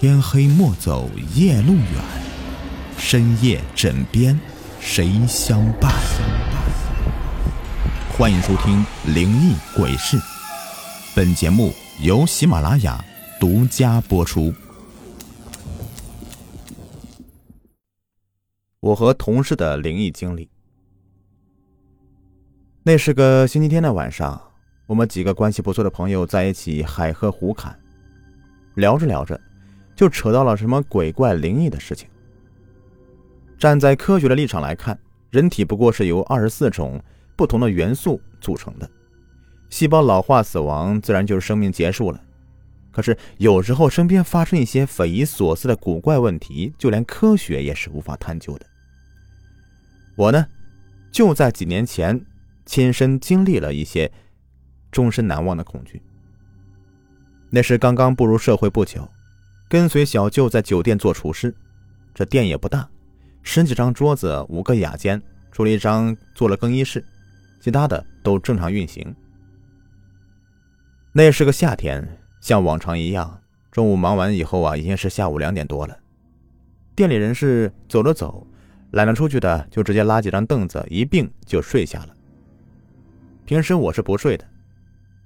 天黑莫走夜路远，深夜枕边谁相伴？欢迎收听《灵异鬼事》，本节目由喜马拉雅独家播出。我和同事的灵异经历。那是个星期天的晚上，我们几个关系不错的朋友在一起海喝胡侃，聊着聊着。就扯到了什么鬼怪灵异的事情。站在科学的立场来看，人体不过是由二十四种不同的元素组成的，细胞老化死亡，自然就是生命结束了。可是有时候身边发生一些匪夷所思的古怪问题，就连科学也是无法探究的。我呢，就在几年前亲身经历了一些终身难忘的恐惧。那是刚刚步入社会不久。跟随小舅在酒店做厨师，这店也不大，十几张桌子，五个雅间，除了一张做了更衣室，其他的都正常运行。那是个夏天，像往常一样，中午忙完以后啊，已经是下午两点多了。店里人是走了走，懒得出去的就直接拉几张凳子一并就睡下了。平时我是不睡的，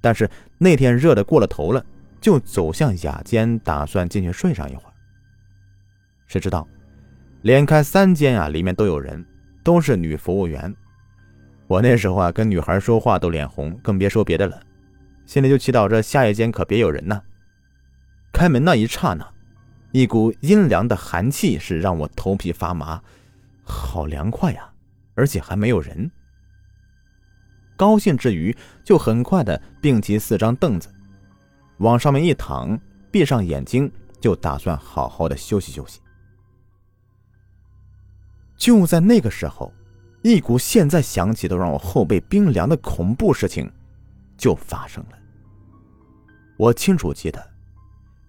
但是那天热的过了头了。就走向雅间，打算进去睡上一会儿。谁知道，连开三间啊，里面都有人，都是女服务员。我那时候啊，跟女孩说话都脸红，更别说别的了，心里就祈祷着下一间可别有人呐。开门那一刹那，一股阴凉的寒气是让我头皮发麻，好凉快呀，而且还没有人。高兴之余，就很快的并齐四张凳子。往上面一躺，闭上眼睛，就打算好好的休息休息。就在那个时候，一股现在想起都让我后背冰凉的恐怖事情就发生了。我清楚记得，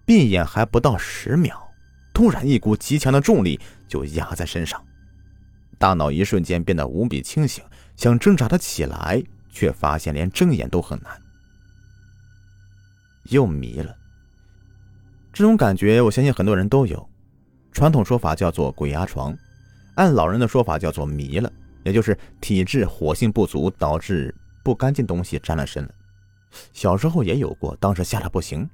闭眼还不到十秒，突然一股极强的重力就压在身上，大脑一瞬间变得无比清醒，想挣扎的起来，却发现连睁眼都很难。又迷了，这种感觉我相信很多人都有。传统说法叫做鬼压床，按老人的说法叫做迷了，也就是体质火性不足导致不干净东西沾了身了。小时候也有过，当时吓得不行，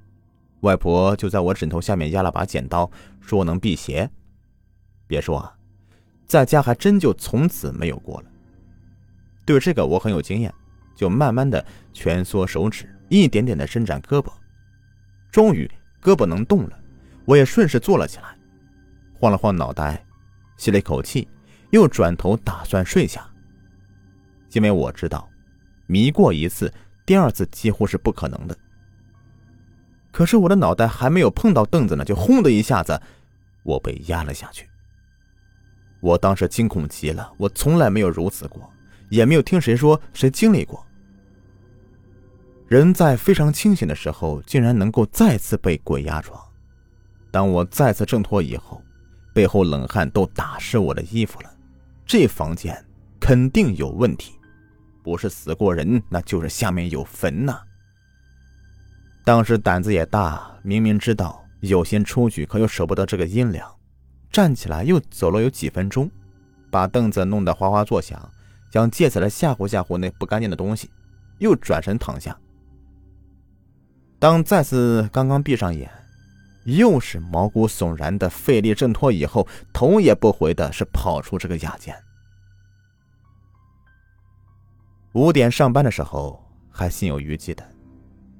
外婆就在我枕头下面压了把剪刀，说能辟邪。别说啊，在家还真就从此没有过了。对这个我很有经验，就慢慢的蜷缩手指，一点点的伸展胳膊。终于胳膊能动了，我也顺势坐了起来，晃了晃脑袋，吸了一口气，又转头打算睡下。因为我知道，迷过一次，第二次几乎是不可能的。可是我的脑袋还没有碰到凳子呢，就轰的一下子，我被压了下去。我当时惊恐极了，我从来没有如此过，也没有听谁说谁经历过。人在非常清醒的时候，竟然能够再次被鬼压床。当我再次挣脱以后，背后冷汗都打湿我的衣服了。这房间肯定有问题，不是死过人，那就是下面有坟呐。当时胆子也大，明明知道有心出去，可又舍不得这个阴凉，站起来又走了有几分钟，把凳子弄得哗哗作响，想借此来吓唬吓唬那不干净的东西，又转身躺下。当再次刚刚闭上眼，又是毛骨悚然的费力挣脱以后，头也不回的是跑出这个雅间。五点上班的时候还心有余悸的，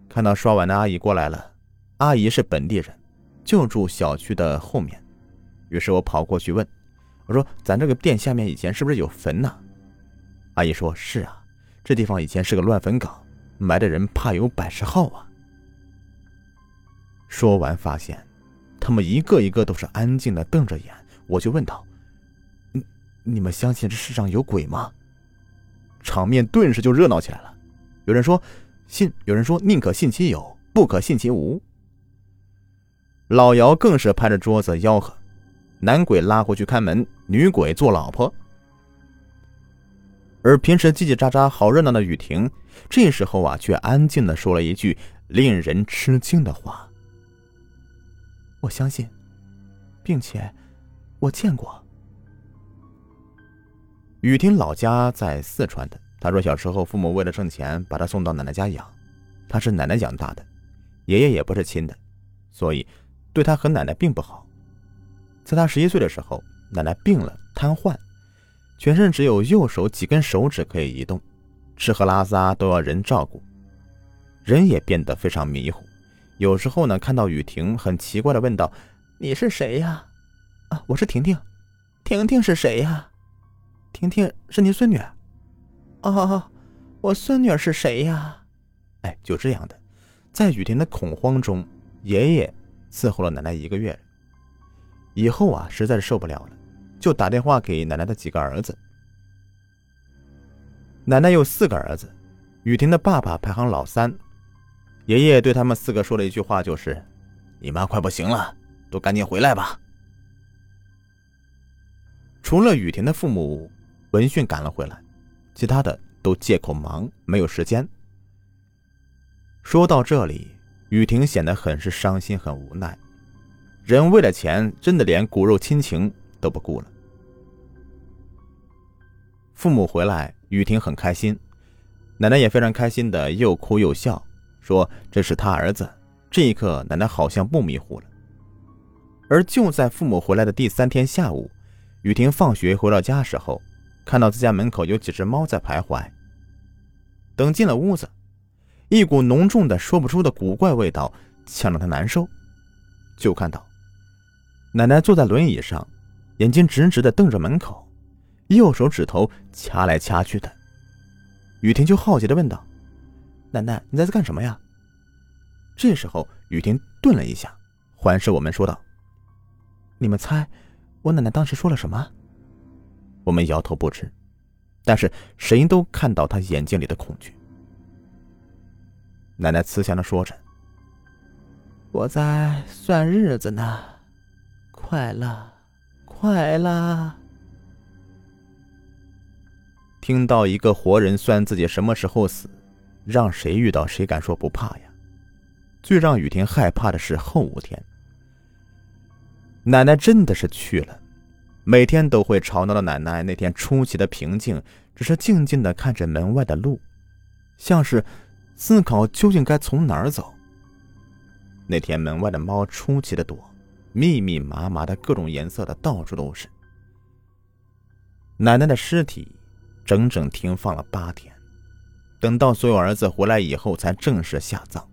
看到刷碗的阿姨过来了，阿姨是本地人，就住小区的后面，于是我跑过去问，我说：“咱这个店下面以前是不是有坟呢？”阿姨说：“是啊，这地方以前是个乱坟岗，埋的人怕有百十号啊。”说完，发现他们一个一个都是安静的瞪着眼。我就问道：“你你们相信这世上有鬼吗？”场面顿时就热闹起来了。有人说信，有人说宁可信其有，不可信其无。老姚更是拍着桌子吆喝：“男鬼拉过去看门，女鬼做老婆。”而平时叽叽喳喳、好热闹的雨婷，这时候啊，却安静的说了一句令人吃惊的话。我相信并且我见过。雨婷老家在四川的，她说小时候父母为了挣钱把她送到奶奶家养，她是奶奶养大的，爷爷也不是亲的，所以对她和奶奶并不好。在她十一岁的时候，奶奶病了，瘫痪，全身只有右手几根手指可以移动，吃喝拉撒都要人照顾，人也变得非常迷糊。有时候呢，看到雨婷，很奇怪的问道：“你是谁呀？”“啊，我是婷婷。”“婷婷是谁呀？”“婷婷是您孙女。”“哦，我孙女是谁呀？”哎，就这样的，在雨婷的恐慌中，爷爷伺候了奶奶一个月。以后啊，实在是受不了了，就打电话给奶奶的几个儿子。奶奶有四个儿子，雨婷的爸爸排行老三。爷爷对他们四个说了一句话，就是：“你妈快不行了，都赶紧回来吧。”除了雨婷的父母，闻讯赶了回来，其他的都借口忙，没有时间。说到这里，雨婷显得很是伤心，很无奈。人为了钱，真的连骨肉亲情都不顾了。父母回来，雨婷很开心，奶奶也非常开心的，又哭又笑。说这是他儿子。这一刻，奶奶好像不迷糊了。而就在父母回来的第三天下午，雨婷放学回到家时候，看到自家门口有几只猫在徘徊。等进了屋子，一股浓重的说不出的古怪味道呛得她难受。就看到奶奶坐在轮椅上，眼睛直直的瞪着门口，右手指头掐来掐去的。雨婷就好奇的问道。奶奶，你在这干什么呀？这时候，雨婷顿了一下，环视我们，说道：“你们猜，我奶奶当时说了什么？”我们摇头不知，但是谁都看到她眼睛里的恐惧。奶奶慈祥的说着：“我在算日子呢，快了，快了。”听到一个活人算自己什么时候死。让谁遇到谁敢说不怕呀？最让雨婷害怕的是后五天。奶奶真的是去了，每天都会吵闹的奶奶那天出奇的平静，只是静静的看着门外的路，像是思考究竟该从哪儿走。那天门外的猫出奇的多，密密麻麻的各种颜色的到处都是。奶奶的尸体整整停放了八天。等到所有儿子回来以后，才正式下葬。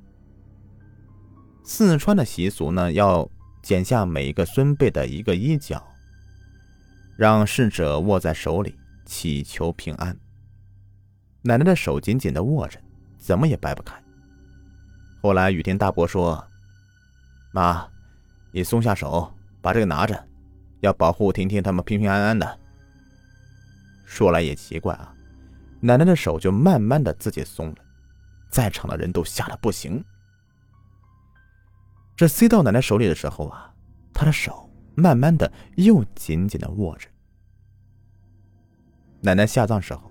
四川的习俗呢，要剪下每一个孙辈的一个衣角，让逝者握在手里，祈求平安。奶奶的手紧紧的握着，怎么也掰不开。后来雨天大伯说：“妈，你松下手，把这个拿着，要保护婷婷他们平平安安的。”说来也奇怪啊。奶奶的手就慢慢的自己松了，在场的人都吓得不行。这塞到奶奶手里的时候啊，她的手慢慢的又紧紧的握着。奶奶下葬时候，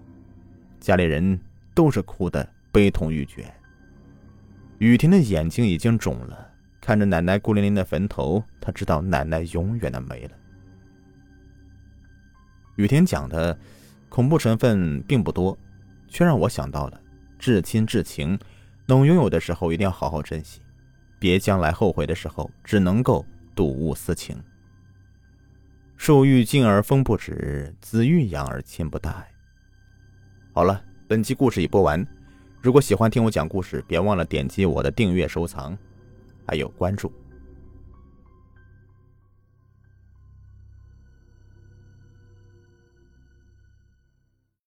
家里人都是哭的悲痛欲绝。雨婷的眼睛已经肿了，看着奶奶孤零零的坟头，她知道奶奶永远的没了。雨婷讲的。恐怖成分并不多，却让我想到了至亲至情，能拥有的时候一定要好好珍惜，别将来后悔的时候只能够睹物思情。树欲静而风不止，子欲养而亲不待。好了，本期故事已播完。如果喜欢听我讲故事，别忘了点击我的订阅、收藏，还有关注。